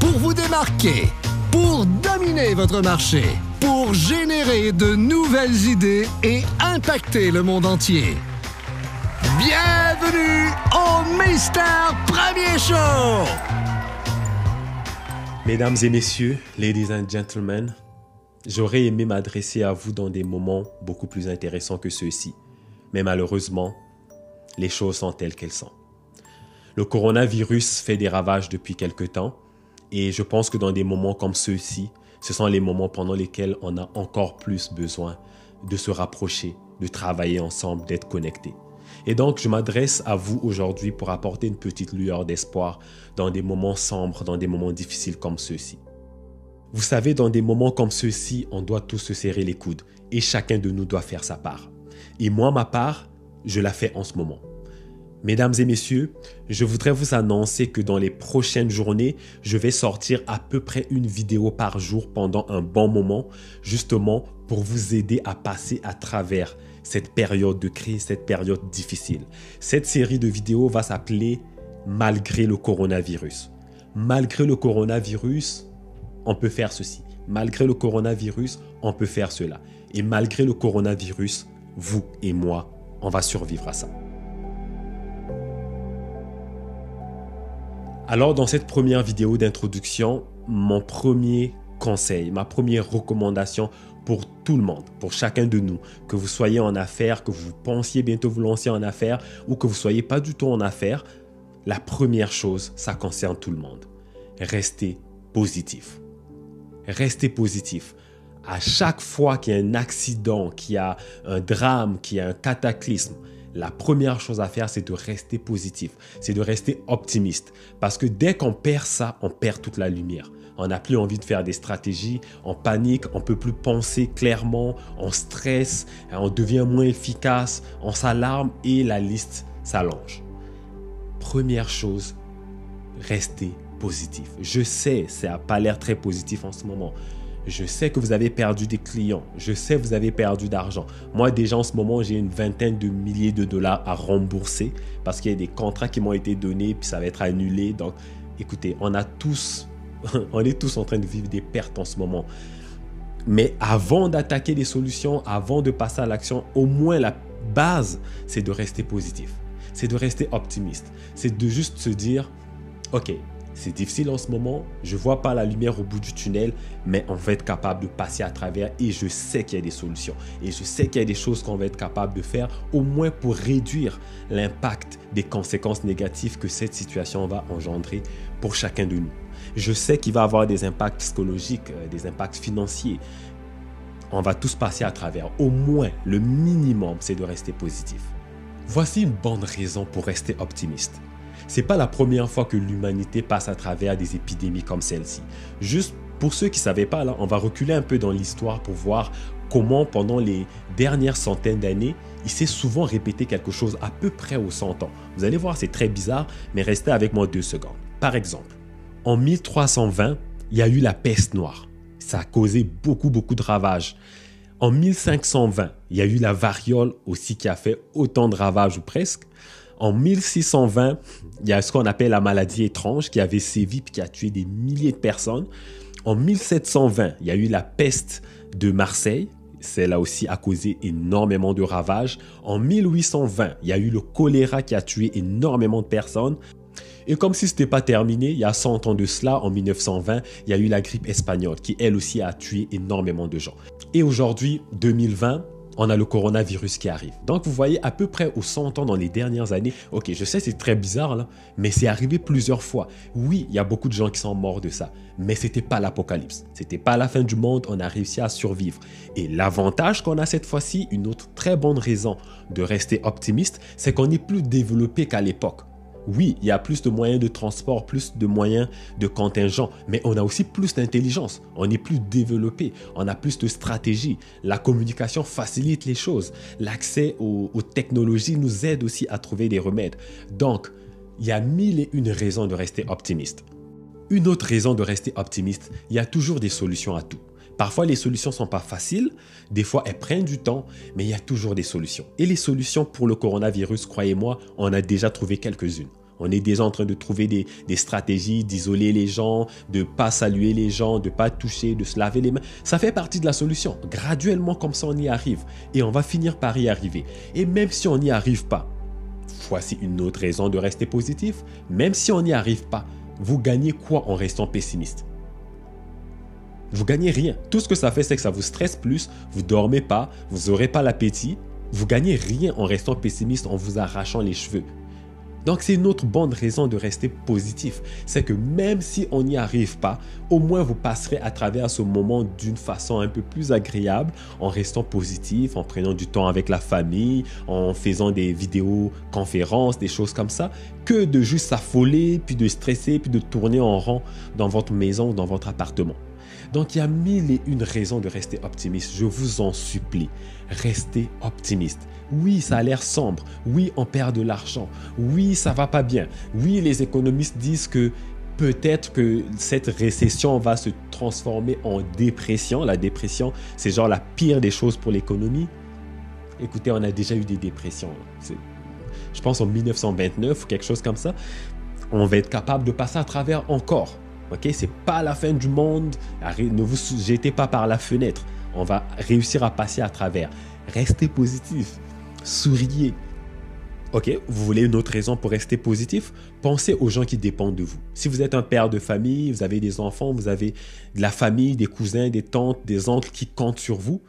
pour vous démarquer, pour dominer votre marché, pour générer de nouvelles idées et impacter le monde entier. Bienvenue au Mister Premier Show! Mesdames et messieurs, ladies and gentlemen, j'aurais aimé m'adresser à vous dans des moments beaucoup plus intéressants que ceux-ci. Mais malheureusement, les choses sont telles qu'elles sont. Le coronavirus fait des ravages depuis quelque temps et je pense que dans des moments comme ceux-ci, ce sont les moments pendant lesquels on a encore plus besoin de se rapprocher, de travailler ensemble, d'être connectés. Et donc, je m'adresse à vous aujourd'hui pour apporter une petite lueur d'espoir dans des moments sombres, dans des moments difficiles comme ceux-ci. Vous savez, dans des moments comme ceux-ci, on doit tous se serrer les coudes et chacun de nous doit faire sa part. Et moi, ma part, je la fais en ce moment. Mesdames et messieurs, je voudrais vous annoncer que dans les prochaines journées, je vais sortir à peu près une vidéo par jour pendant un bon moment, justement pour vous aider à passer à travers cette période de crise, cette période difficile. Cette série de vidéos va s'appeler Malgré le coronavirus. Malgré le coronavirus, on peut faire ceci. Malgré le coronavirus, on peut faire cela. Et malgré le coronavirus, vous et moi, on va survivre à ça. Alors dans cette première vidéo d'introduction, mon premier conseil, ma première recommandation pour tout le monde, pour chacun de nous, que vous soyez en affaires, que vous pensiez bientôt vous lancer en affaires ou que vous soyez pas du tout en affaires, la première chose, ça concerne tout le monde. Restez positif. Restez positif. À chaque fois qu'il y a un accident, qu'il y a un drame, qu'il y a un cataclysme, la première chose à faire, c'est de rester positif, c'est de rester optimiste. Parce que dès qu'on perd ça, on perd toute la lumière. On n'a plus envie de faire des stratégies, on panique, on peut plus penser clairement, on stresse, on devient moins efficace, on s'alarme et la liste s'allonge. Première chose, restez positif. Je sais, ça n'a pas l'air très positif en ce moment. Je sais que vous avez perdu des clients. Je sais que vous avez perdu d'argent. Moi, déjà en ce moment, j'ai une vingtaine de milliers de dollars à rembourser parce qu'il y a des contrats qui m'ont été donnés puis ça va être annulé. Donc, écoutez, on a tous, on est tous en train de vivre des pertes en ce moment. Mais avant d'attaquer des solutions, avant de passer à l'action, au moins la base, c'est de rester positif. C'est de rester optimiste. C'est de juste se dire, OK, c'est difficile en ce moment, je vois pas la lumière au bout du tunnel, mais on va être capable de passer à travers et je sais qu'il y a des solutions. Et je sais qu'il y a des choses qu'on va être capable de faire, au moins pour réduire l'impact des conséquences négatives que cette situation va engendrer pour chacun de nous. Je sais qu'il va avoir des impacts psychologiques, euh, des impacts financiers. On va tous passer à travers. Au moins, le minimum, c'est de rester positif. Voici une bonne raison pour rester optimiste. C'est pas la première fois que l'humanité passe à travers des épidémies comme celle-ci. Juste pour ceux qui ne savaient pas, là, on va reculer un peu dans l'histoire pour voir comment pendant les dernières centaines d'années, il s'est souvent répété quelque chose à peu près aux 100 ans. Vous allez voir, c'est très bizarre, mais restez avec moi deux secondes. Par exemple, en 1320, il y a eu la peste noire. Ça a causé beaucoup, beaucoup de ravages. En 1520, il y a eu la variole aussi qui a fait autant de ravages ou presque. En 1620, il y a ce qu'on appelle la maladie étrange qui avait sévi et qui a tué des milliers de personnes. En 1720, il y a eu la peste de Marseille. Celle-là aussi a causé énormément de ravages. En 1820, il y a eu le choléra qui a tué énormément de personnes. Et comme si ce n'était pas terminé, il y a 100 ans de cela, en 1920, il y a eu la grippe espagnole qui elle aussi a tué énormément de gens. Et aujourd'hui, 2020, on a le coronavirus qui arrive. Donc vous voyez à peu près aux 100 ans dans les dernières années, ok, je sais c'est très bizarre là, mais c'est arrivé plusieurs fois. Oui, il y a beaucoup de gens qui sont morts de ça, mais c'était pas l'apocalypse, c'était pas la fin du monde, on a réussi à survivre. Et l'avantage qu'on a cette fois-ci, une autre très bonne raison de rester optimiste, c'est qu'on est plus développé qu'à l'époque. Oui, il y a plus de moyens de transport, plus de moyens de contingent, mais on a aussi plus d'intelligence, on est plus développé, on a plus de stratégie. La communication facilite les choses. L'accès aux, technologies nous aide aussi à trouver des remèdes. Donc, il y a mille et une raisons de rester optimiste. Une autre raison de rester optimiste, il y a toujours des solutions à tout. Parfois, les solutions ne sont pas faciles, des fois, elles prennent du temps, mais il y a toujours des solutions. Et les solutions pour le coronavirus, croyez-moi, on a déjà trouvé quelques-unes. On est déjà en train de trouver des, stratégies, d'isoler les gens, de pas saluer les gens, de pas toucher, de se laver les mains. Ça fait partie de la solution. Graduellement, comme ça, on y arrive. Et on va finir par y arriver. Et même si on n'y arrive pas, voici une autre raison de rester positif. Même si on n'y arrive pas, vous gagnez quoi en restant pessimiste? Vous gagnez rien. Tout ce que ça fait, c'est que ça vous stresse plus, vous dormez pas, vous n'aurez pas l'appétit. Vous gagnez rien en restant pessimiste, en vous arrachant les cheveux. Donc c'est une autre bonne raison de rester positif. C'est que même si on n'y arrive pas, au moins vous passerez à travers ce moment d'une façon un peu plus agréable en restant positif, en prenant du temps avec la famille, en faisant des vidéos conférences, des choses comme ça, que de juste s'affoler, puis de stresser, puis de tourner en rond dans votre maison ou dans votre appartement. Donc il y a mille et une raisons de rester optimiste. Je vous en supplie, restez optimiste. Oui, ça a l'air sombre. Oui, on perd de l'argent. Oui, ça va pas bien. Oui, les économistes disent que peut-être que cette récession va se transformer en dépression. La dépression, c'est genre la pire des choses pour l'économie. Écoutez, on a déjà eu des dépressions. Je pense en 1929 ou quelque chose comme ça. On va être capable de passer à travers encore. Ok, c'est pas la fin du monde. Ne vous jetez pas par la fenêtre. On va réussir à passer à travers. Restez positif. Souriez. Ok, vous voulez une autre raison pour rester positif? Pensez aux gens qui dépendent de vous. Si vous êtes un père de famille, vous avez des enfants, vous avez de la famille, des cousins, des tantes, des oncles qui comptent sur vous,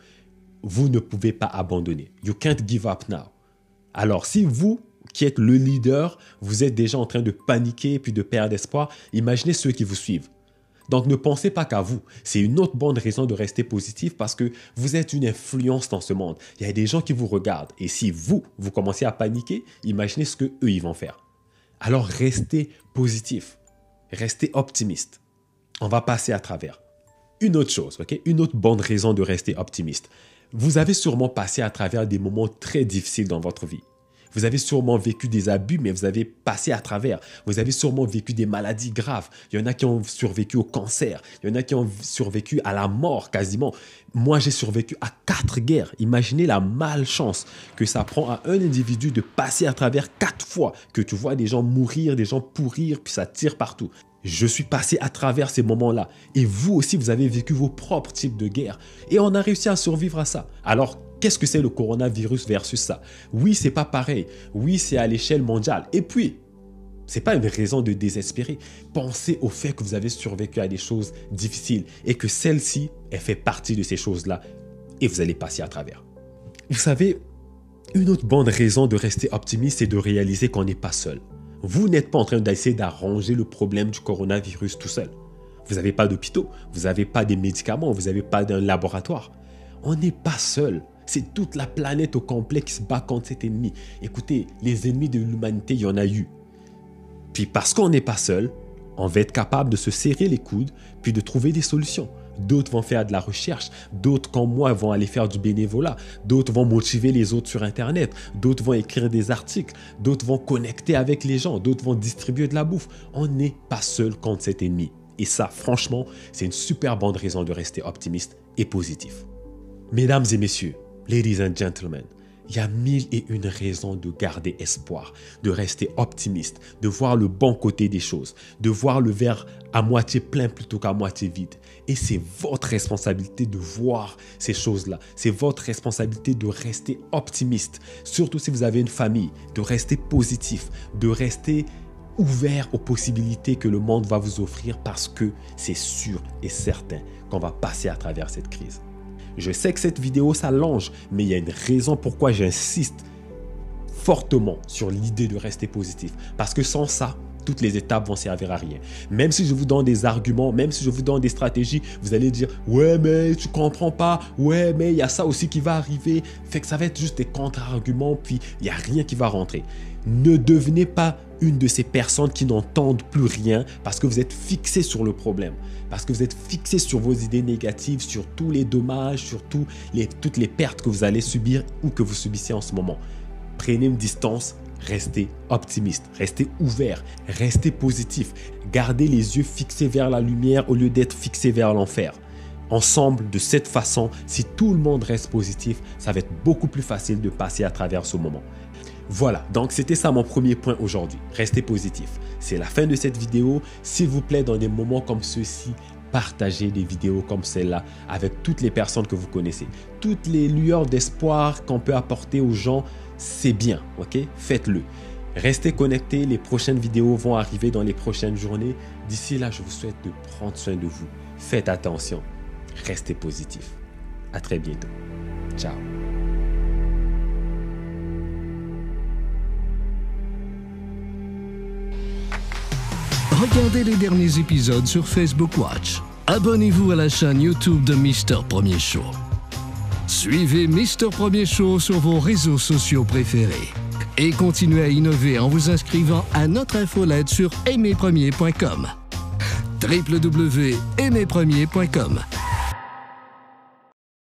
vous ne pouvez pas abandonner. You can't give up now. Alors si vous, qui êtes le leader, vous êtes déjà en train de paniquer puis de perdre espoir, imaginez ceux qui vous suivent. Donc ne pensez pas qu'à vous. C'est une autre bonne raison de rester positif parce que vous êtes une influence dans ce monde. Il y a des gens qui vous regardent. Et si vous, vous commencez à paniquer, imaginez ce que eux ils vont faire. Alors restez positif. Restez optimiste. On va passer à travers. Une autre chose, ok? Une autre bonne raison de rester optimiste. Vous avez sûrement passé à travers des moments très difficiles dans votre vie. Vous avez sûrement vécu des abus, mais vous avez passé à travers. Vous avez sûrement vécu des maladies graves. Il y en a qui ont survécu au cancer. Il y en a qui ont survécu à la mort quasiment. Moi, j'ai survécu à quatre guerres. Imaginez la malchance que ça prend à un individu de passer à travers quatre fois, que tu vois des gens mourir, des gens pourrir, puis ça tire partout. Je suis passé à travers ces moments-là. Et vous aussi, vous avez vécu vos propres types de guerres. Et on a réussi à survivre à ça. Alors, qu'est-ce que c'est le coronavirus versus ça? Oui, c'est pas pareil. Oui, c'est à l'échelle mondiale. Et puis, c'est pas une raison de désespérer. Pensez au fait que vous avez survécu à des choses difficiles et que celle-ci, elle fait partie de ces choses-là et vous allez passer à travers. Vous savez, une autre bonne raison de rester optimiste, c'est de réaliser qu'on n'est pas seul. Vous n'êtes pas en train d'essayer d'arranger le problème du coronavirus tout seul. Vous n'avez pas d'hôpitaux, vous n'avez pas des médicaments, vous n'avez pas d'un laboratoire. On n'est pas seul. C'est toute la planète au complet qui se bat contre cet ennemi. Écoutez, les ennemis de l'humanité, il y en a eu. Puis parce qu'on n'est pas seul, on va être capable de se serrer les coudes, puis de trouver des solutions. D'autres vont faire de la recherche, d'autres comme moi vont aller faire du bénévolat, d'autres vont motiver les autres sur Internet, d'autres vont écrire des articles, d'autres vont connecter avec les gens, d'autres vont distribuer de la bouffe. On n'est pas seul contre cet ennemi. Et ça, franchement, c'est une super bonne raison de rester optimiste et positif. Mesdames et messieurs, Ladies and gentlemen, il y a mille et une raisons de garder espoir, de rester optimiste, de voir le bon côté des choses, de voir le verre à moitié plein plutôt qu'à moitié vide. Et c'est votre responsabilité de voir ces choses-là. C'est votre responsabilité de rester optimiste, surtout si vous avez une famille, de rester positif, de rester ouvert aux possibilités que le monde va vous offrir parce que c'est sûr et certain qu'on va passer à travers cette crise. Je sais que cette vidéo s'allonge, mais il y a une raison pourquoi j'insiste fortement sur l'idée de rester positif. Parce que sans ça, toutes les étapes vont servir à rien. Même si je vous donne des arguments, même si je vous donne des stratégies, vous allez dire ouais mais tu comprends pas, ouais mais il y a ça aussi qui va arriver. Fait que ça va être juste des contre-arguments puis il y a rien qui va rentrer. Ne devenez pas de ces personnes qui n'entendent plus rien parce que vous êtes fixé sur le problème, parce que vous êtes fixé sur vos idées négatives, sur tous les dommages, sur toutes les pertes que vous allez subir ou que vous subissez en ce moment. Prenez une distance, restez optimiste, restez ouvert, restez positif, gardez les yeux fixés vers la lumière au lieu d'être fixés vers l'enfer. Ensemble, de cette façon, si tout le monde reste positif, ça va être beaucoup plus facile de passer à travers ce moment. Voilà, donc c'était ça mon premier point aujourd'hui. Restez positif. C'est la fin de cette vidéo. S'il vous plaît, dans des moments comme ceux-ci, partagez des vidéos comme celle-là avec toutes les personnes que vous connaissez. Toutes les lueurs d'espoir qu'on peut apporter aux gens, c'est bien, ok? Faites-le. Restez connectés, les prochaines vidéos vont arriver dans les prochaines journées. D'ici là, je vous souhaite de prendre soin de vous. Faites attention, restez positif. À très bientôt. Ciao. Regardez les derniers épisodes sur Facebook Watch. Abonnez-vous à la chaîne YouTube de Mister Premier Show. Suivez Mister Premier Show sur vos réseaux sociaux préférés. Et continuez à innover en vous inscrivant à notre infolette sur aimerpremier.com. www.aimerpremier.com